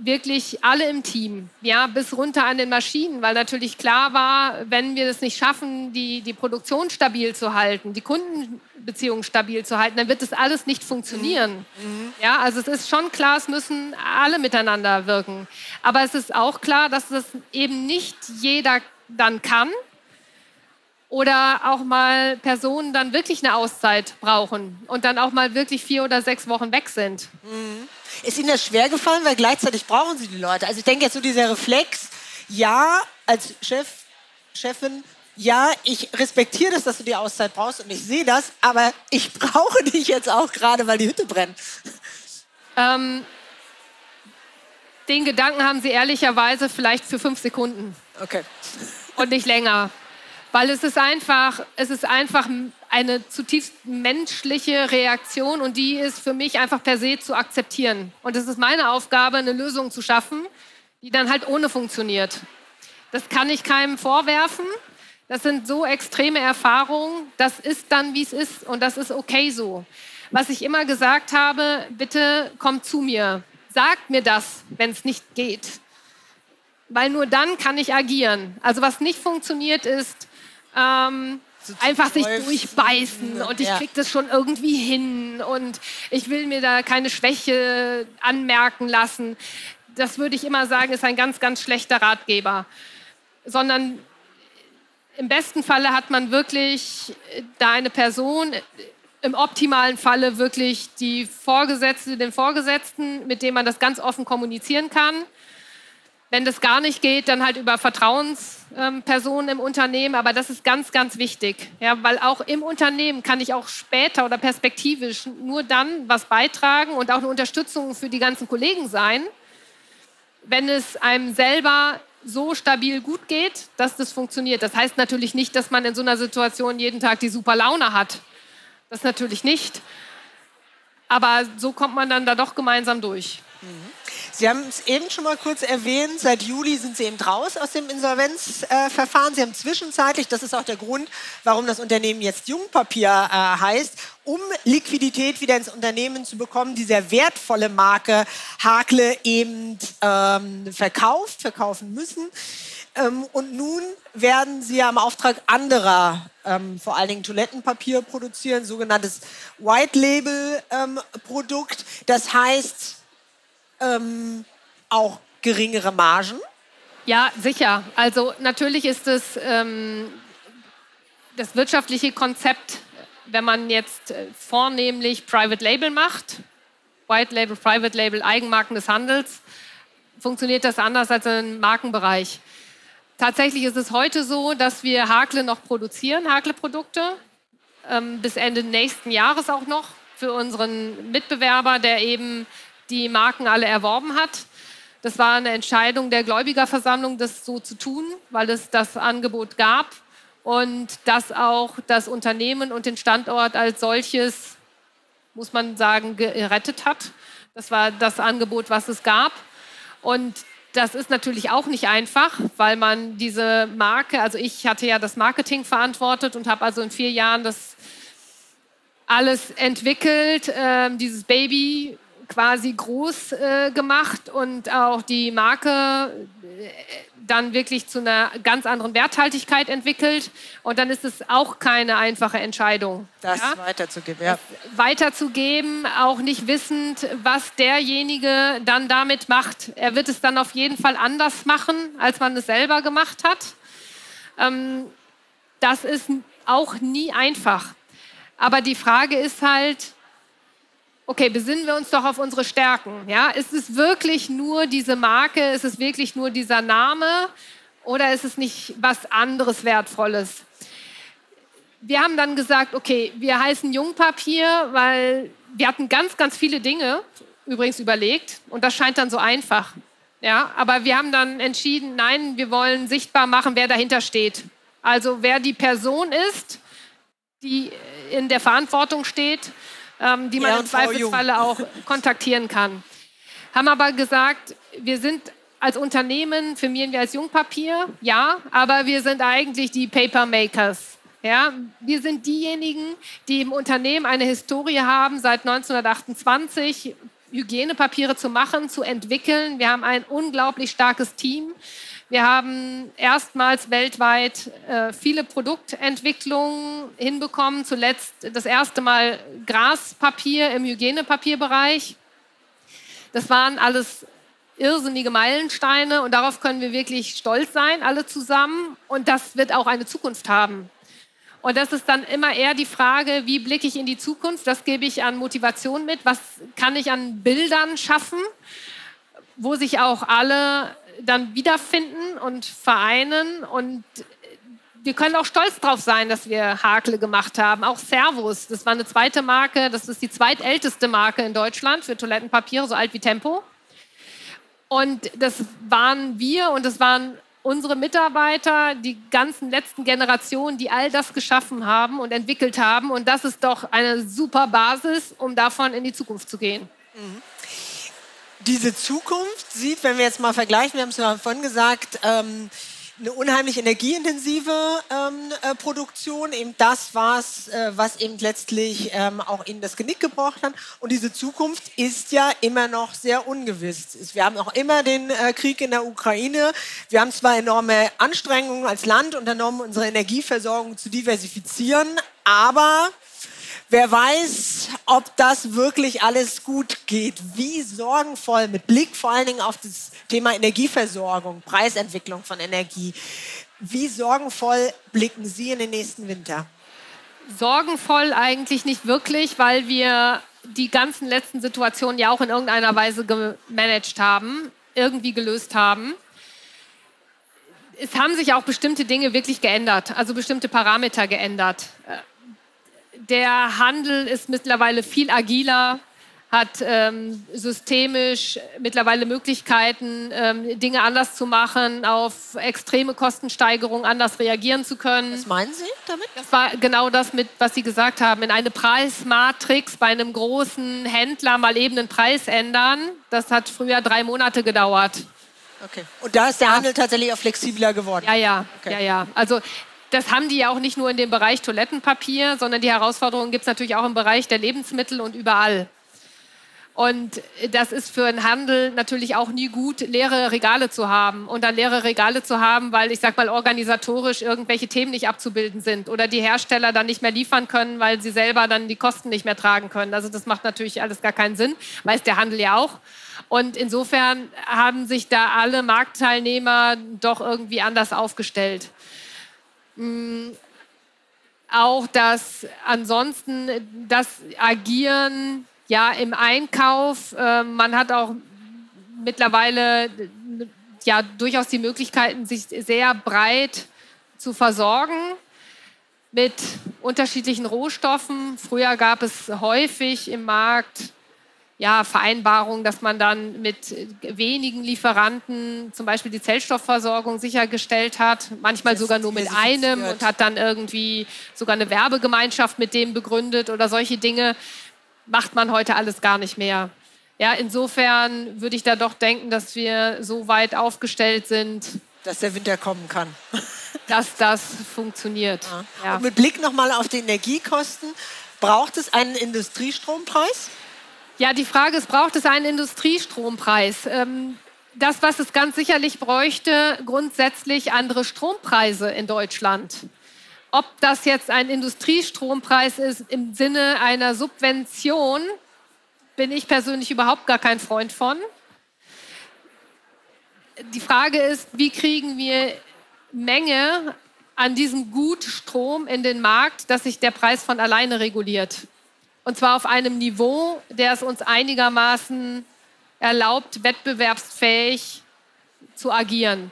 wirklich alle im Team, ja, bis runter an den Maschinen, weil natürlich klar war, wenn wir es nicht schaffen, die, die Produktion stabil zu halten, die Kundenbeziehungen stabil zu halten, dann wird das alles nicht funktionieren. Mhm. Ja, also es ist schon klar, es müssen alle miteinander wirken. Aber es ist auch klar, dass das eben nicht jeder dann kann oder auch mal Personen dann wirklich eine Auszeit brauchen und dann auch mal wirklich vier oder sechs Wochen weg sind. Mhm. Ist Ihnen das schwer gefallen, weil gleichzeitig brauchen Sie die Leute? Also ich denke jetzt so dieser Reflex, ja, als Chef, Chefin, ja, ich respektiere das, dass du die Auszeit brauchst und ich sehe das, aber ich brauche dich jetzt auch gerade, weil die Hütte brennt. Ähm, den Gedanken haben Sie ehrlicherweise vielleicht für fünf Sekunden. Okay. Und nicht länger. Weil es ist einfach, es ist einfach eine zutiefst menschliche Reaktion und die ist für mich einfach per se zu akzeptieren. Und es ist meine Aufgabe, eine Lösung zu schaffen, die dann halt ohne funktioniert. Das kann ich keinem vorwerfen. Das sind so extreme Erfahrungen. Das ist dann, wie es ist und das ist okay so. Was ich immer gesagt habe, bitte kommt zu mir. Sagt mir das, wenn es nicht geht. Weil nur dann kann ich agieren. Also was nicht funktioniert ist, ähm, so einfach sich durchbeißen und ich ja. kriege das schon irgendwie hin und ich will mir da keine Schwäche anmerken lassen. Das würde ich immer sagen, ist ein ganz, ganz schlechter Ratgeber. Sondern im besten Falle hat man wirklich da eine Person, im optimalen Falle wirklich die Vorgesetzte, den Vorgesetzten, mit dem man das ganz offen kommunizieren kann wenn das gar nicht geht, dann halt über Vertrauenspersonen im Unternehmen. Aber das ist ganz, ganz wichtig. Ja, weil auch im Unternehmen kann ich auch später oder perspektivisch nur dann was beitragen und auch eine Unterstützung für die ganzen Kollegen sein, wenn es einem selber so stabil gut geht, dass das funktioniert. Das heißt natürlich nicht, dass man in so einer Situation jeden Tag die super Laune hat. Das natürlich nicht. Aber so kommt man dann da doch gemeinsam durch. Mhm. Sie haben es eben schon mal kurz erwähnt, seit Juli sind Sie eben raus aus dem Insolvenzverfahren. Äh, Sie haben zwischenzeitlich, das ist auch der Grund, warum das Unternehmen jetzt Jungpapier äh, heißt, um Liquidität wieder ins Unternehmen zu bekommen, die sehr wertvolle Marke Hakle eben ähm, verkauft, verkaufen müssen. Ähm, und nun werden sie ja im Auftrag anderer, ähm, vor allen Dingen Toilettenpapier produzieren, sogenanntes White Label ähm, Produkt. Das heißt, ähm, auch geringere Margen? Ja, sicher. Also natürlich ist es ähm, das wirtschaftliche Konzept, wenn man jetzt äh, vornehmlich Private Label macht, White Label, Private Label, Eigenmarken des Handels, funktioniert das anders als im Markenbereich. Tatsächlich ist es heute so, dass wir Hakle noch produzieren, Hakle-Produkte, ähm, bis Ende nächsten Jahres auch noch für unseren Mitbewerber, der eben die Marken alle erworben hat. Das war eine Entscheidung der Gläubigerversammlung, das so zu tun, weil es das Angebot gab und das auch das Unternehmen und den Standort als solches, muss man sagen, gerettet hat. Das war das Angebot, was es gab. Und das ist natürlich auch nicht einfach, weil man diese Marke, also ich hatte ja das Marketing verantwortet und habe also in vier Jahren das alles entwickelt, äh, dieses Baby quasi groß äh, gemacht und auch die Marke äh, dann wirklich zu einer ganz anderen Werthaltigkeit entwickelt. Und dann ist es auch keine einfache Entscheidung. Das ja? weiterzugeben, ja. Weiterzugeben, auch nicht wissend, was derjenige dann damit macht. Er wird es dann auf jeden Fall anders machen, als man es selber gemacht hat. Ähm, das ist auch nie einfach. Aber die Frage ist halt, okay, besinnen wir uns doch auf unsere Stärken. Ja? Ist es wirklich nur diese Marke? Ist es wirklich nur dieser Name? Oder ist es nicht was anderes Wertvolles? Wir haben dann gesagt, okay, wir heißen Jungpapier, weil wir hatten ganz, ganz viele Dinge übrigens überlegt und das scheint dann so einfach. Ja, aber wir haben dann entschieden, nein, wir wollen sichtbar machen, wer dahinter steht. Also wer die Person ist, die in der Verantwortung steht ähm, die man im Zweifelsfalle auch kontaktieren kann. Haben aber gesagt, wir sind als Unternehmen, firmieren wir als Jungpapier, ja, aber wir sind eigentlich die Papermakers. Ja, wir sind diejenigen, die im Unternehmen eine Historie haben, seit 1928 Hygienepapiere zu machen, zu entwickeln. Wir haben ein unglaublich starkes Team. Wir haben erstmals weltweit äh, viele Produktentwicklungen hinbekommen. Zuletzt das erste Mal Graspapier im Hygienepapierbereich. Das waren alles irrsinnige Meilensteine und darauf können wir wirklich stolz sein, alle zusammen. Und das wird auch eine Zukunft haben. Und das ist dann immer eher die Frage, wie blicke ich in die Zukunft? Das gebe ich an Motivation mit. Was kann ich an Bildern schaffen, wo sich auch alle dann wiederfinden und vereinen. Und wir können auch stolz darauf sein, dass wir Hakle gemacht haben. Auch Servus, das war eine zweite Marke, das ist die zweitälteste Marke in Deutschland für Toilettenpapiere, so alt wie Tempo. Und das waren wir und das waren unsere Mitarbeiter, die ganzen letzten Generationen, die all das geschaffen haben und entwickelt haben. Und das ist doch eine super Basis, um davon in die Zukunft zu gehen. Mhm. Diese Zukunft sieht, wenn wir jetzt mal vergleichen, wir haben es ja vorhin gesagt, ähm, eine unheimlich energieintensive ähm, äh, Produktion, eben das, was, äh, was eben letztlich ähm, auch ihnen das Genick gebrochen hat. Und diese Zukunft ist ja immer noch sehr ungewiss. Wir haben auch immer den äh, Krieg in der Ukraine. Wir haben zwar enorme Anstrengungen als Land unternommen, unsere Energieversorgung zu diversifizieren, aber Wer weiß, ob das wirklich alles gut geht. Wie sorgenvoll, mit Blick vor allen Dingen auf das Thema Energieversorgung, Preisentwicklung von Energie. Wie sorgenvoll blicken Sie in den nächsten Winter? Sorgenvoll eigentlich nicht wirklich, weil wir die ganzen letzten Situationen ja auch in irgendeiner Weise gemanagt haben, irgendwie gelöst haben. Es haben sich auch bestimmte Dinge wirklich geändert, also bestimmte Parameter geändert der Handel ist mittlerweile viel agiler, hat ähm, systemisch mittlerweile Möglichkeiten, ähm, Dinge anders zu machen, auf extreme Kostensteigerungen anders reagieren zu können. Was meinen Sie damit? Das war genau das, mit, was Sie gesagt haben. In eine Preismatrix bei einem großen Händler mal eben einen Preis ändern, das hat früher drei Monate gedauert. Okay. Und da ist der Handel tatsächlich auch flexibler geworden. Ja, ja, okay. ja, ja. Also das haben die ja auch nicht nur in dem Bereich Toilettenpapier, sondern die Herausforderungen gibt es natürlich auch im Bereich der Lebensmittel und überall. Und das ist für einen Handel natürlich auch nie gut, leere Regale zu haben und dann leere Regale zu haben, weil ich sag mal organisatorisch irgendwelche Themen nicht abzubilden sind oder die Hersteller dann nicht mehr liefern können, weil sie selber dann die Kosten nicht mehr tragen können. Also das macht natürlich alles gar keinen Sinn, weiß der Handel ja auch. Und insofern haben sich da alle Marktteilnehmer doch irgendwie anders aufgestellt. Mm, auch das ansonsten das Agieren ja im Einkauf. Äh, man hat auch mittlerweile ja durchaus die Möglichkeiten, sich sehr breit zu versorgen mit unterschiedlichen Rohstoffen. Früher gab es häufig im Markt ja, Vereinbarung, dass man dann mit wenigen Lieferanten zum Beispiel die Zellstoffversorgung sichergestellt hat, manchmal sogar nur mit einem und hat dann irgendwie sogar eine Werbegemeinschaft mit dem begründet oder solche Dinge macht man heute alles gar nicht mehr. Ja, insofern würde ich da doch denken, dass wir so weit aufgestellt sind, dass der Winter kommen kann. dass das funktioniert. Ja. Ja. Und mit Blick nochmal auf die Energiekosten, braucht es einen Industriestrompreis? Ja, die Frage ist, braucht es einen Industriestrompreis? Ähm, das, was es ganz sicherlich bräuchte, grundsätzlich andere Strompreise in Deutschland. Ob das jetzt ein Industriestrompreis ist im Sinne einer Subvention, bin ich persönlich überhaupt gar kein Freund von. Die Frage ist, wie kriegen wir Menge an diesem Gut Strom in den Markt, dass sich der Preis von alleine reguliert. Und zwar auf einem Niveau, der es uns einigermaßen erlaubt, wettbewerbsfähig zu agieren.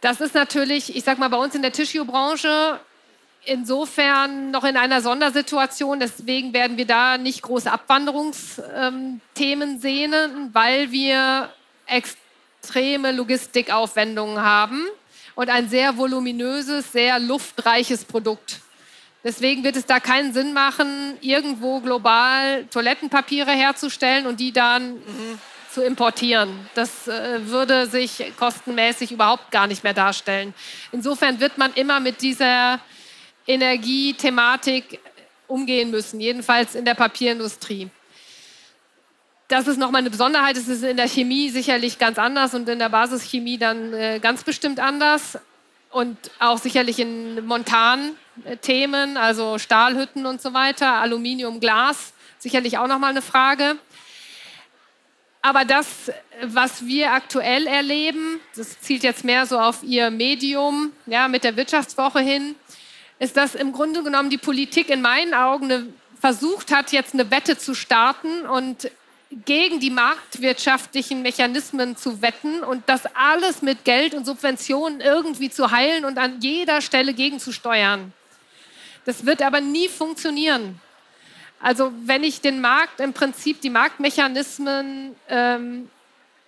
Das ist natürlich, ich sag mal, bei uns in der Tissue-Branche insofern noch in einer Sondersituation. Deswegen werden wir da nicht große Abwanderungsthemen sehen, weil wir extreme Logistikaufwendungen haben und ein sehr voluminöses, sehr luftreiches Produkt. Deswegen wird es da keinen Sinn machen, irgendwo global Toilettenpapiere herzustellen und die dann mhm. zu importieren. Das äh, würde sich kostenmäßig überhaupt gar nicht mehr darstellen. Insofern wird man immer mit dieser Energiethematik umgehen müssen, jedenfalls in der Papierindustrie. Das ist nochmal eine Besonderheit. Es ist in der Chemie sicherlich ganz anders und in der Basischemie dann äh, ganz bestimmt anders. Und auch sicherlich in Montan Themen, also Stahlhütten und so weiter, Aluminium, Glas, sicherlich auch nochmal eine Frage. Aber das, was wir aktuell erleben, das zielt jetzt mehr so auf Ihr Medium, ja, mit der Wirtschaftswoche hin, ist, dass im Grunde genommen die Politik in meinen Augen eine, versucht hat, jetzt eine Wette zu starten und gegen die marktwirtschaftlichen Mechanismen zu wetten und das alles mit Geld und Subventionen irgendwie zu heilen und an jeder Stelle gegenzusteuern. Das wird aber nie funktionieren. Also wenn ich den Markt im Prinzip, die Marktmechanismen ähm,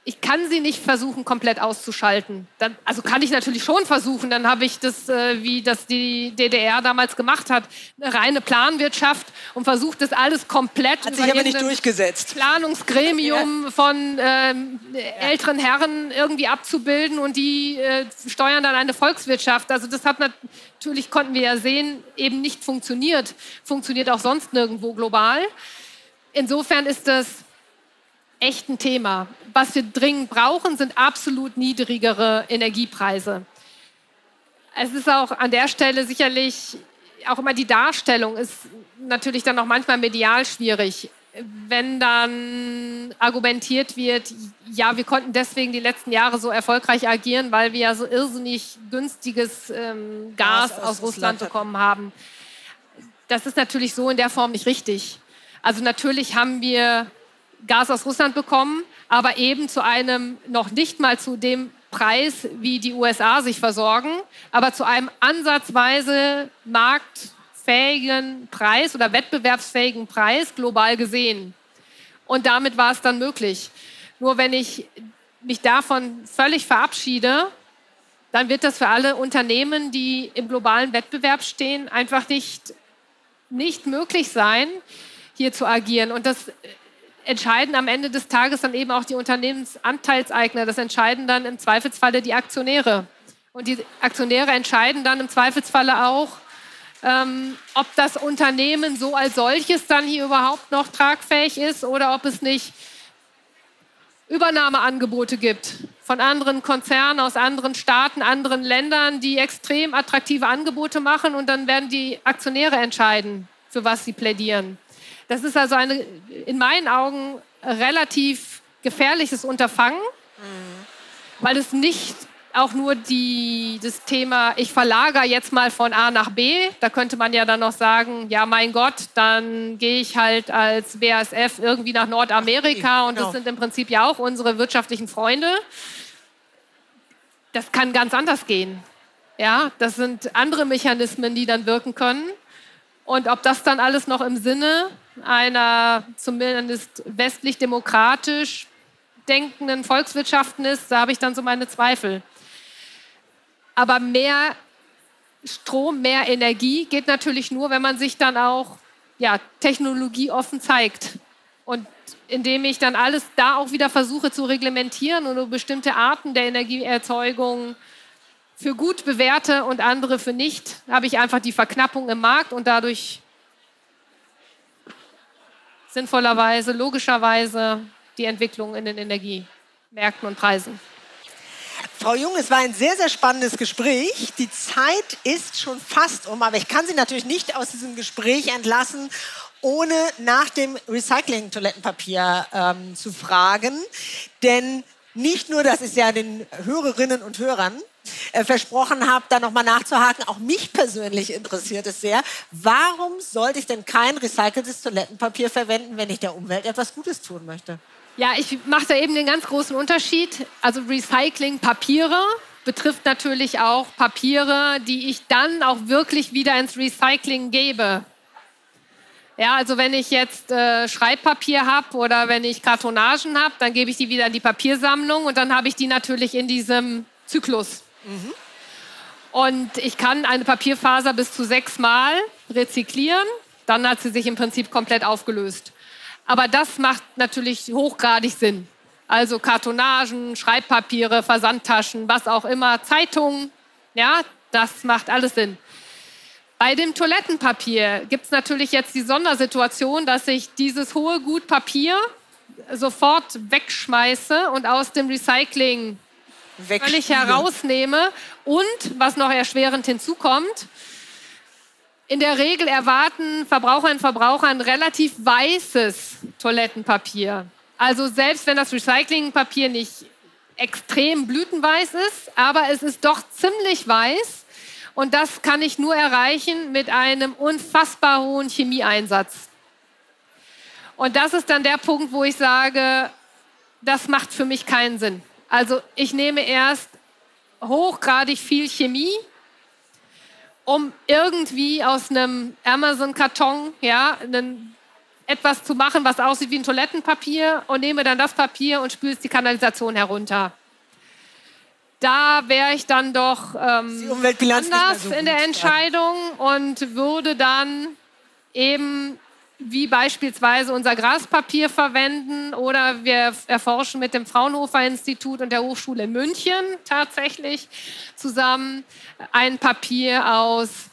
ich kann sie nicht versuchen, komplett auszuschalten. Dann, also kann ich natürlich schon versuchen. Dann habe ich das, äh, wie das die DDR damals gemacht hat, eine reine Planwirtschaft und versucht, das alles komplett hat sich aber nicht durchgesetzt. Planungsgremium ja. von ähm, älteren Herren irgendwie abzubilden und die äh, steuern dann eine Volkswirtschaft. Also das hat natürlich, konnten wir ja sehen, eben nicht funktioniert. Funktioniert auch sonst nirgendwo global. Insofern ist das echt ein Thema. Was wir dringend brauchen, sind absolut niedrigere Energiepreise. Es ist auch an der Stelle sicherlich auch immer die Darstellung ist natürlich dann auch manchmal medial schwierig. Wenn dann argumentiert wird, ja, wir konnten deswegen die letzten Jahre so erfolgreich agieren, weil wir ja so irrsinnig günstiges ähm, Gas, Gas aus, aus Russland bekommen haben. Das ist natürlich so in der Form nicht richtig. Also natürlich haben wir Gas aus Russland bekommen, aber eben zu einem noch nicht mal zu dem Preis, wie die USA sich versorgen, aber zu einem ansatzweise marktfähigen Preis oder wettbewerbsfähigen Preis global gesehen. Und damit war es dann möglich. Nur wenn ich mich davon völlig verabschiede, dann wird das für alle Unternehmen, die im globalen Wettbewerb stehen, einfach nicht, nicht möglich sein, hier zu agieren. Und das entscheiden am Ende des Tages dann eben auch die Unternehmensanteilseigner. Das entscheiden dann im Zweifelsfalle die Aktionäre. Und die Aktionäre entscheiden dann im Zweifelsfalle auch, ähm, ob das Unternehmen so als solches dann hier überhaupt noch tragfähig ist oder ob es nicht Übernahmeangebote gibt von anderen Konzernen aus anderen Staaten, anderen Ländern, die extrem attraktive Angebote machen und dann werden die Aktionäre entscheiden, für was sie plädieren. Das ist also eine, in meinen Augen, relativ gefährliches Unterfangen, mhm. weil es nicht auch nur die, das Thema, ich verlagere jetzt mal von A nach B, da könnte man ja dann noch sagen, ja mein Gott, dann gehe ich halt als BASF irgendwie nach Nordamerika und das genau. sind im Prinzip ja auch unsere wirtschaftlichen Freunde. Das kann ganz anders gehen. Ja, das sind andere Mechanismen, die dann wirken können. Und ob das dann alles noch im Sinne einer zumindest westlich-demokratisch denkenden Volkswirtschaften ist, da habe ich dann so meine Zweifel. Aber mehr Strom, mehr Energie geht natürlich nur, wenn man sich dann auch ja, technologieoffen zeigt. Und indem ich dann alles da auch wieder versuche zu reglementieren und bestimmte Arten der Energieerzeugung für gut bewerte und andere für nicht, habe ich einfach die Verknappung im Markt und dadurch sinnvollerweise, logischerweise die Entwicklung in den Energiemärkten und Preisen. Frau Jung, es war ein sehr, sehr spannendes Gespräch. Die Zeit ist schon fast um, aber ich kann Sie natürlich nicht aus diesem Gespräch entlassen, ohne nach dem Recycling-Toilettenpapier ähm, zu fragen. Denn nicht nur, das ist ja den Hörerinnen und Hörern äh, versprochen habe, da nochmal nachzuhaken. Auch mich persönlich interessiert es sehr. Warum sollte ich denn kein recyceltes Toilettenpapier verwenden, wenn ich der Umwelt etwas Gutes tun möchte? Ja, ich mache da eben den ganz großen Unterschied. Also Recycling Papiere betrifft natürlich auch Papiere, die ich dann auch wirklich wieder ins Recycling gebe. Ja, also wenn ich jetzt äh, Schreibpapier habe oder wenn ich Kartonagen habe, dann gebe ich die wieder in die Papiersammlung und dann habe ich die natürlich in diesem Zyklus. Mhm. Und ich kann eine Papierfaser bis zu sechsmal rezyklieren. Dann hat sie sich im Prinzip komplett aufgelöst. Aber das macht natürlich hochgradig Sinn. Also Kartonagen, Schreibpapiere, Versandtaschen, was auch immer, Zeitungen, ja, das macht alles Sinn. Bei dem Toilettenpapier gibt es natürlich jetzt die Sondersituation, dass ich dieses hohe Gut Papier sofort wegschmeiße und aus dem Recycling völlig herausnehme. Und was noch erschwerend hinzukommt, in der Regel erwarten Verbraucherinnen und Verbraucher ein relativ weißes Toilettenpapier. Also selbst wenn das Recyclingpapier nicht extrem blütenweiß ist, aber es ist doch ziemlich weiß. Und das kann ich nur erreichen mit einem unfassbar hohen Chemieeinsatz. Und das ist dann der Punkt, wo ich sage, das macht für mich keinen Sinn. Also ich nehme erst hochgradig viel Chemie, um irgendwie aus einem Amazon-Karton ja, einen etwas zu machen, was aussieht wie ein Toilettenpapier und nehme dann das Papier und spüle es die Kanalisation herunter. Da wäre ich dann doch ähm, anders so in der Entscheidung und würde dann eben wie beispielsweise unser Graspapier verwenden oder wir erforschen mit dem Fraunhofer Institut und der Hochschule München tatsächlich zusammen ein Papier aus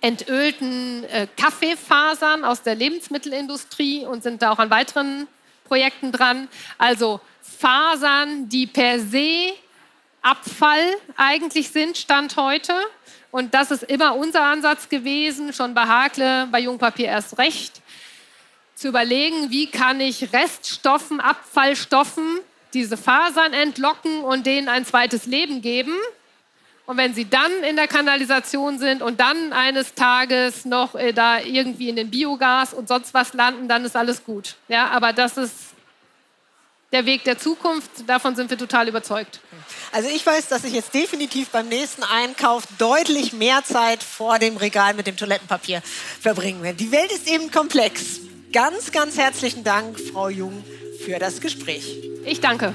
entölten äh, Kaffeefasern aus der Lebensmittelindustrie und sind da auch an weiteren Projekten dran. Also Fasern, die per se Abfall eigentlich sind, Stand heute. Und das ist immer unser Ansatz gewesen, schon bei Hakle, bei Jungpapier erst recht, zu überlegen, wie kann ich Reststoffen, Abfallstoffen, diese Fasern entlocken und denen ein zweites Leben geben. Und wenn sie dann in der Kanalisation sind und dann eines Tages noch äh, da irgendwie in den Biogas und sonst was landen, dann ist alles gut. Ja, aber das ist der Weg der Zukunft. Davon sind wir total überzeugt. Also ich weiß, dass ich jetzt definitiv beim nächsten Einkauf deutlich mehr Zeit vor dem Regal mit dem Toilettenpapier verbringen werde. Die Welt ist eben komplex. Ganz, ganz herzlichen Dank, Frau Jung, für das Gespräch. Ich danke.